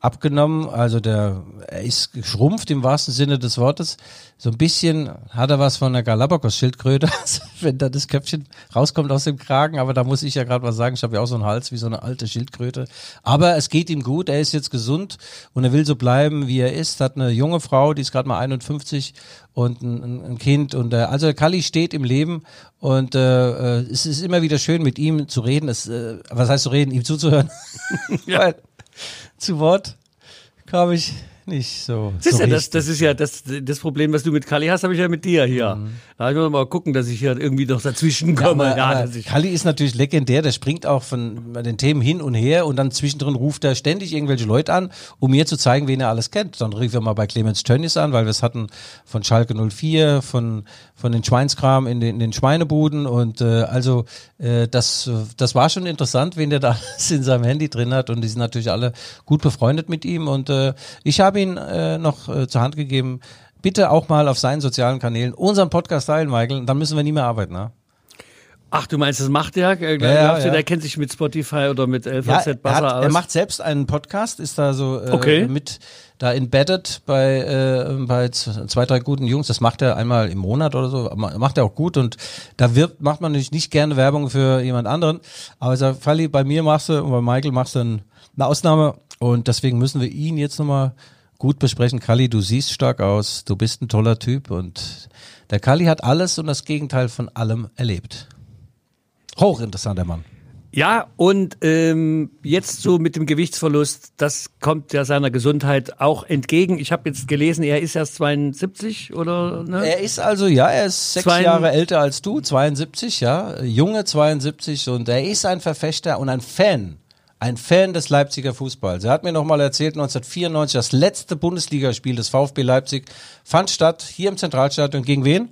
abgenommen. Also der, er ist geschrumpft im wahrsten Sinne des Wortes. So ein bisschen hat er was von der Galapagos-Schildkröte, also wenn da das Köpfchen rauskommt aus dem Kragen. Aber da muss ich ja gerade was sagen. Ich habe ja auch so einen Hals wie so eine alte Schildkröte. Aber es geht ihm gut. Er ist jetzt gesund und er will so bleiben, wie er ist. Hat eine junge Frau, die ist gerade mal 51 und ein, ein Kind. Und äh, also Kali steht im Leben und äh, äh, es ist immer wieder schön, mit ihm zu reden. Es, äh, was heißt zu reden? Ihm zuzuhören. ja. Weil, zu Wort kam ich nicht so. Siehst so du, das, das ist ja das, das Problem, was du mit Kali hast, habe ich ja mit dir hier. Da muss mal gucken, dass ich hier irgendwie noch dazwischen Ja, komme. aber, Ja, aber dass ich, Kalli ist natürlich legendär, der springt auch von den Themen hin und her und dann zwischendrin ruft er ständig irgendwelche Leute an, um mir zu zeigen, wen er alles kennt. Dann rief er mal bei Clemens Tönnies an, weil wir es hatten von Schalke 04, von, von den Schweinskram in den, in den Schweinebuden und äh, also äh, das, das war schon interessant, wen der da alles in seinem Handy drin hat und die sind natürlich alle gut befreundet mit ihm und äh, ich habe ihn äh, noch äh, zur Hand gegeben, bitte auch mal auf seinen sozialen Kanälen unseren Podcast teilen, Michael, dann müssen wir nie mehr arbeiten, ne? ach, du meinst, das macht der? Äh, Ja, ja, ja. der kennt sich mit Spotify oder mit Ja, LVZ er, besser hat, aus? er macht selbst einen Podcast, ist da so äh, Okay. mit da embedded bei äh, bei zwei drei guten Jungs. Das macht er einmal im Monat oder so. Ma- Macht er auch gut und da wirbt macht man natürlich nicht gerne Werbung für jemand anderen. Aber ich sag, Falli, bei mir machst du und bei Michael machst du ein, eine Ausnahme und deswegen müssen wir ihn jetzt nochmal gut besprechen. Kalli, du siehst stark aus, du bist ein toller Typ und der Kalli hat alles und das Gegenteil von allem erlebt. Hochinteressanter Mann. Ja, und ähm, jetzt so mit dem Gewichtsverlust, das kommt ja seiner Gesundheit auch entgegen. Ich habe jetzt gelesen, er ist erst 72 oder ne? Er ist also, ja, er ist sechs Zwei- Jahre älter als du, 72, ja, junge 72 und er ist ein Verfechter und ein Fan, ein Fan des Leipziger Fußballs. Er hat mir nochmal erzählt, 1994, das letzte Bundesligaspiel des VfB Leipzig fand statt, hier im Zentralstadion. Gegen wen?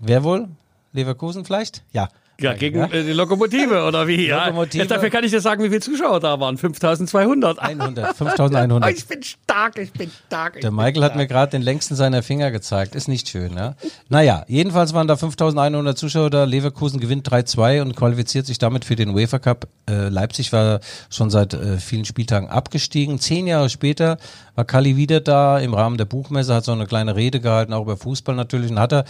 Wer wohl? Leverkusen vielleicht? Ja. Ja, gegen äh, die Lokomotive oder wie? Ja. Lokomotive. Jetzt dafür kann ich dir sagen, wie viele Zuschauer da waren. 5200. 100, 5100. Ich bin stark, ich bin stark. ich Der Michael hat stark. mir gerade den längsten seiner Finger gezeigt. Ist nicht schön, ja. Naja, jedenfalls waren da 5100 Zuschauer da. Leverkusen gewinnt 3-2 und qualifiziert sich damit für den UEFA Cup. Äh, Leipzig war schon seit äh, vielen Spieltagen abgestiegen. Zehn Jahre später war Kalli wieder da im Rahmen der Buchmesse, hat so eine kleine Rede gehalten, auch über Fußball natürlich und hat er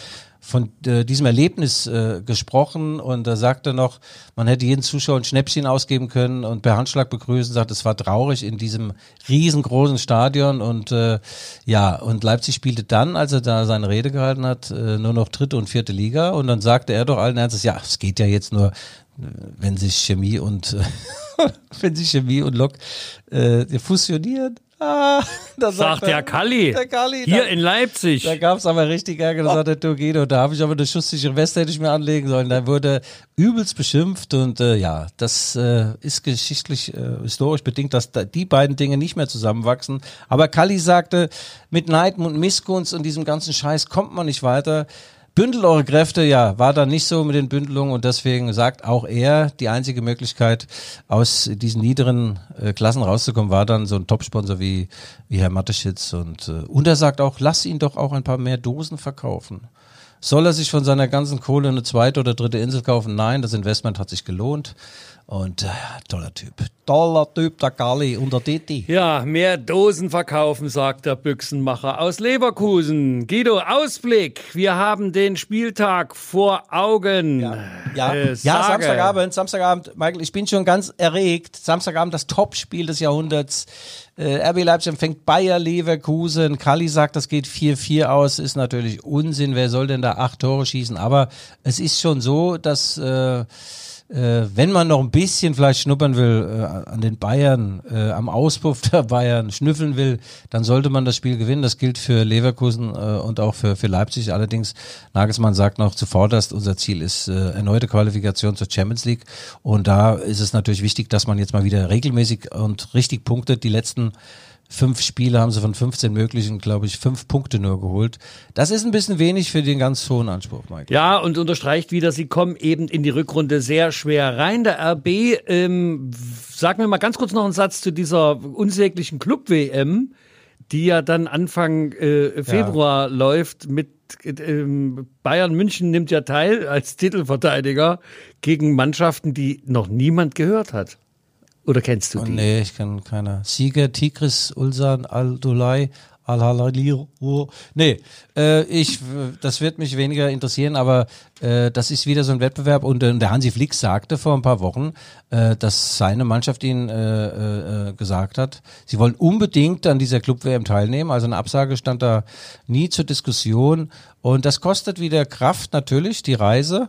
von äh, diesem Erlebnis äh, gesprochen und er sagte noch, man hätte jeden Zuschauer ein Schnäppchen ausgeben können und per Handschlag begrüßen, sagt, es war traurig in diesem riesengroßen Stadion und äh, ja, und Leipzig spielte dann, als er da seine Rede gehalten hat, äh, nur noch dritte und vierte Liga und dann sagte er doch allen Ernstes, ja, es geht ja jetzt nur, wenn sich Chemie und wenn sich Chemie und Lok äh, fusionieren. Ah, da Sagt er- der Kalli. Der Kalli. Hier da- in Leipzig. da gab's aber richtig Ärger, da sagte du Guido, da habe ich aber eine schusssichere Weste hätte ich mir anlegen sollen. Da wurde übelst beschimpft und äh, ja, das äh, ist geschichtlich, äh, historisch bedingt, dass da die beiden Dinge nicht mehr zusammenwachsen. Aber Kalli sagte, mit Neid und Missgunst und diesem ganzen Scheiß kommt man nicht weiter. Bündel eure Kräfte, ja, war da nicht so mit den Bündelungen und deswegen sagt auch er, die einzige Möglichkeit, aus diesen niederen äh, Klassen rauszukommen, war dann so ein Topsponsor wie, wie Herr Mateschitz und, äh, und er sagt auch, lass ihn doch auch ein paar mehr Dosen verkaufen. Soll er sich von seiner ganzen Kohle eine zweite oder dritte Insel kaufen? Nein, das Investment hat sich gelohnt. Und äh, toller Typ. Toller Typ, der Gali und der Diti. Ja, mehr Dosen verkaufen, sagt der Büchsenmacher aus Leverkusen. Guido, Ausblick. Wir haben den Spieltag vor Augen. Ja, Äh, ja. Samstagabend, Samstagabend, Michael, ich bin schon ganz erregt. Samstagabend das Topspiel des Jahrhunderts. Äh, RB Leipzig empfängt Bayer Leverkusen. Kali sagt, das geht 4-4 aus. Ist natürlich Unsinn. Wer soll denn da acht Tore schießen? Aber es ist schon so, dass äh, äh, wenn man noch ein bisschen vielleicht schnuppern will äh, an den Bayern, äh, am Auspuff der Bayern schnüffeln will, dann sollte man das Spiel gewinnen. Das gilt für Leverkusen äh, und auch für, für Leipzig. Allerdings, Nagelsmann sagt noch zuvorderst, unser Ziel ist äh, erneute Qualifikation zur Champions League. Und da ist es natürlich wichtig, dass man jetzt mal wieder regelmäßig und richtig punktet. Die letzten Fünf Spiele haben sie von 15 möglichen, glaube ich, fünf Punkte nur geholt. Das ist ein bisschen wenig für den ganz hohen Anspruch, Mike. Ja, und unterstreicht wieder, sie kommen eben in die Rückrunde sehr schwer rein. Der RB, ähm, sag mir mal ganz kurz noch einen Satz zu dieser unsäglichen Club-WM, die ja dann Anfang äh, Februar läuft mit ähm, Bayern München nimmt ja teil als Titelverteidiger gegen Mannschaften, die noch niemand gehört hat. Oder kennst du Oh, die? nee, ich kann keiner. Sieger, Tigris, Ulsan, Al-Dulai, Al-Halali. Nee, äh, ich, das wird mich weniger interessieren, aber Äh, das ist wieder so ein Wettbewerb und äh, der Hansi Flick sagte vor ein paar Wochen, äh, dass seine Mannschaft ihnen äh, äh, gesagt hat, sie wollen unbedingt an dieser Club-WM teilnehmen. Also eine Absage stand da nie zur Diskussion und das kostet wieder Kraft natürlich, die Reise.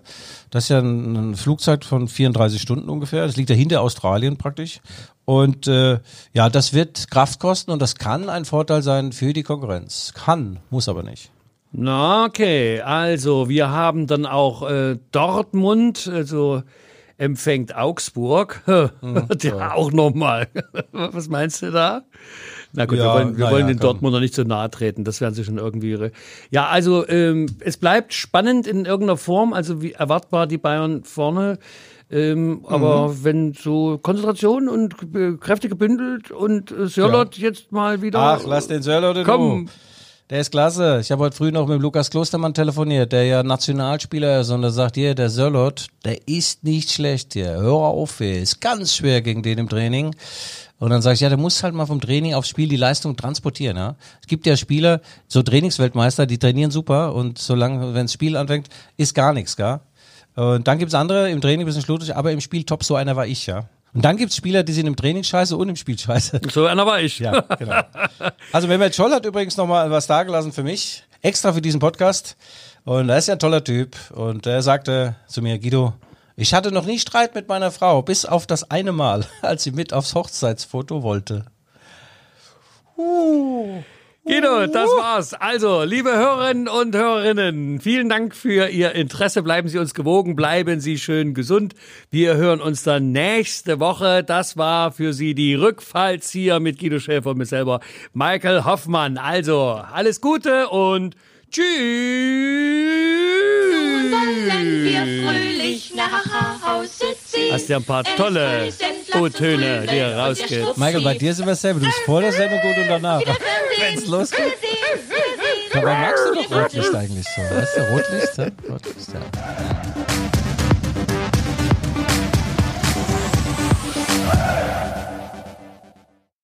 Das ist ja ein, ein Flugzeit von 34 Stunden ungefähr. Das liegt ja hinter Australien praktisch. Und äh, ja, das wird Kraft kosten und das kann ein Vorteil sein für die Konkurrenz. Kann, muss aber nicht. Na, okay. Also, wir haben dann auch äh, Dortmund, also empfängt Augsburg. Mhm, ja, auch nochmal. Was meinst du da? Na gut, ja, wir wollen, wir wollen ja, den Dortmunder nicht so nahe treten. Das werden sie schon irgendwie. Ja, also ähm, es bleibt spannend in irgendeiner Form. Also wie erwartbar die Bayern vorne. Ähm, mhm. Aber wenn so Konzentration und Kräfte gebündelt und äh, Sörlot ja. jetzt mal wieder. Ach, lass den Sörlot in Komm. Der ist klasse. Ich habe heute früh noch mit Lukas Klostermann telefoniert, der ja Nationalspieler ist und er sagt, hier, der Sörlot, der ist nicht schlecht hier. Hör auf, ey. ist ganz schwer gegen den im Training. Und dann sage ich, ja, der muss halt mal vom Training aufs Spiel die Leistung transportieren. Ja? Es gibt ja Spieler, so Trainingsweltmeister, die trainieren super und solange, wenn das Spiel anfängt, ist gar nichts, gell? Und dann gibt's andere im Training ein bisschen schludrig, aber im Spiel top, so einer war ich, ja. Und dann gibt's Spieler, die sind im Training scheiße und im Spiel scheiße. So einer war ich. Ja, genau. Also Mehmet Scholl hat übrigens nochmal was dagelassen für mich, extra für diesen Podcast. Und er ist ja ein toller Typ. Und er sagte zu mir, Guido, ich hatte noch nie Streit mit meiner Frau, bis auf das eine Mal, als sie mit aufs Hochzeitsfoto wollte. Uh. Guido, das war's. Also, liebe Hörerinnen und Hörerinnen, vielen Dank für Ihr Interesse. Bleiben Sie uns gewogen, bleiben Sie schön gesund. Wir hören uns dann nächste Woche. Das war für Sie die Rückfallzieher mit Guido Schäfer und mir selber, Michael Hoffmann. Also, alles Gute und tschüss. Nun wollen wir fröhlich nach Hause ziehen. Hast ja ein paar tolle O-Töne, die er rausgibt. Michael, bei dir sind wir selber. Du bist vor der Sendung gut und danach. Wenn es losgeht. Dabei magst du doch Rotlicht eigentlich so. Weißt du, Rotlicht, ja? Rotlicht, ja.